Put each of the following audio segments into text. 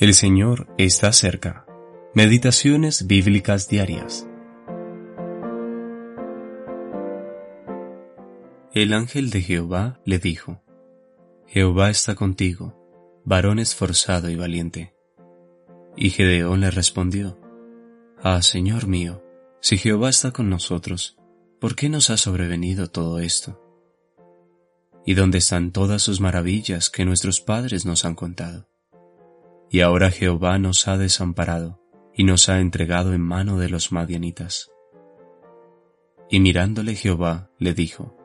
El Señor está cerca. Meditaciones bíblicas diarias. El ángel de Jehová le dijo, Jehová está contigo, varón esforzado y valiente. Y Gedeón le respondió, Ah, Señor mío, si Jehová está con nosotros, ¿por qué nos ha sobrevenido todo esto? ¿Y dónde están todas sus maravillas que nuestros padres nos han contado? Y ahora Jehová nos ha desamparado y nos ha entregado en mano de los madianitas. Y mirándole Jehová le dijo,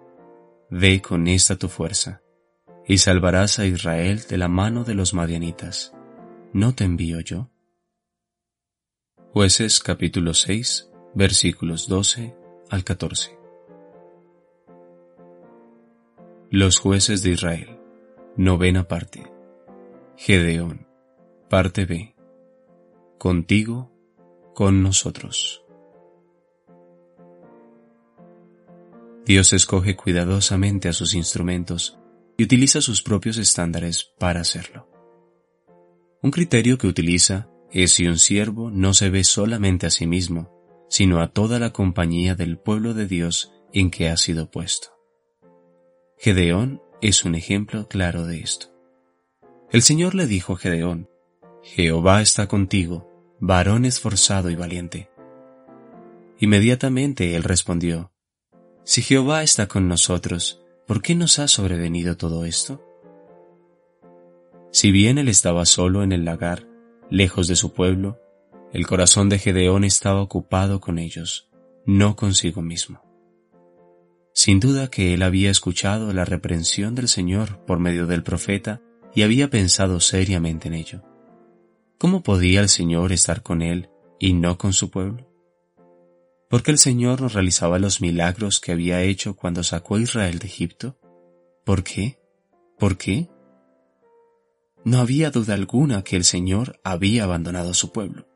Ve con esta tu fuerza, y salvarás a Israel de la mano de los madianitas. ¿No te envío yo? Jueces capítulo 6 versículos 12 al 14. Los jueces de Israel. Novena parte. Gedeón. Parte B. Contigo, con nosotros. Dios escoge cuidadosamente a sus instrumentos y utiliza sus propios estándares para hacerlo. Un criterio que utiliza es si un siervo no se ve solamente a sí mismo, sino a toda la compañía del pueblo de Dios en que ha sido puesto. Gedeón es un ejemplo claro de esto. El Señor le dijo a Gedeón, Jehová está contigo, varón esforzado y valiente. Inmediatamente él respondió, Si Jehová está con nosotros, ¿por qué nos ha sobrevenido todo esto? Si bien él estaba solo en el lagar, lejos de su pueblo, el corazón de Gedeón estaba ocupado con ellos, no consigo mismo. Sin duda que él había escuchado la reprensión del Señor por medio del profeta y había pensado seriamente en ello. ¿Cómo podía el Señor estar con él y no con su pueblo? ¿Por qué el Señor no realizaba los milagros que había hecho cuando sacó a Israel de Egipto? ¿Por qué? ¿Por qué? No había duda alguna que el Señor había abandonado su pueblo.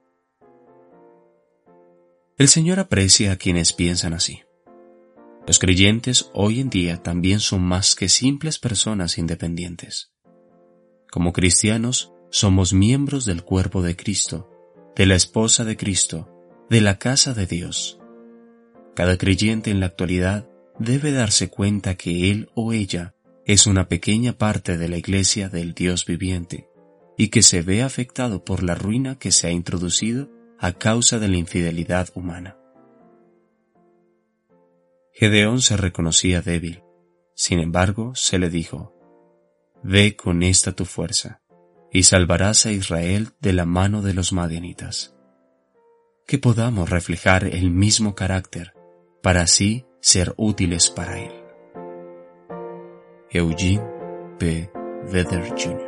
El Señor aprecia a quienes piensan así. Los creyentes hoy en día también son más que simples personas independientes. Como cristianos, somos miembros del cuerpo de Cristo, de la esposa de Cristo, de la casa de Dios. Cada creyente en la actualidad debe darse cuenta que él o ella es una pequeña parte de la iglesia del Dios viviente y que se ve afectado por la ruina que se ha introducido a causa de la infidelidad humana. Gedeón se reconocía débil. Sin embargo, se le dijo, Ve con esta tu fuerza, y salvarás a Israel de la mano de los madianitas. Que podamos reflejar el mismo carácter para así ser útiles para él. Eugene P. Vedder Jr.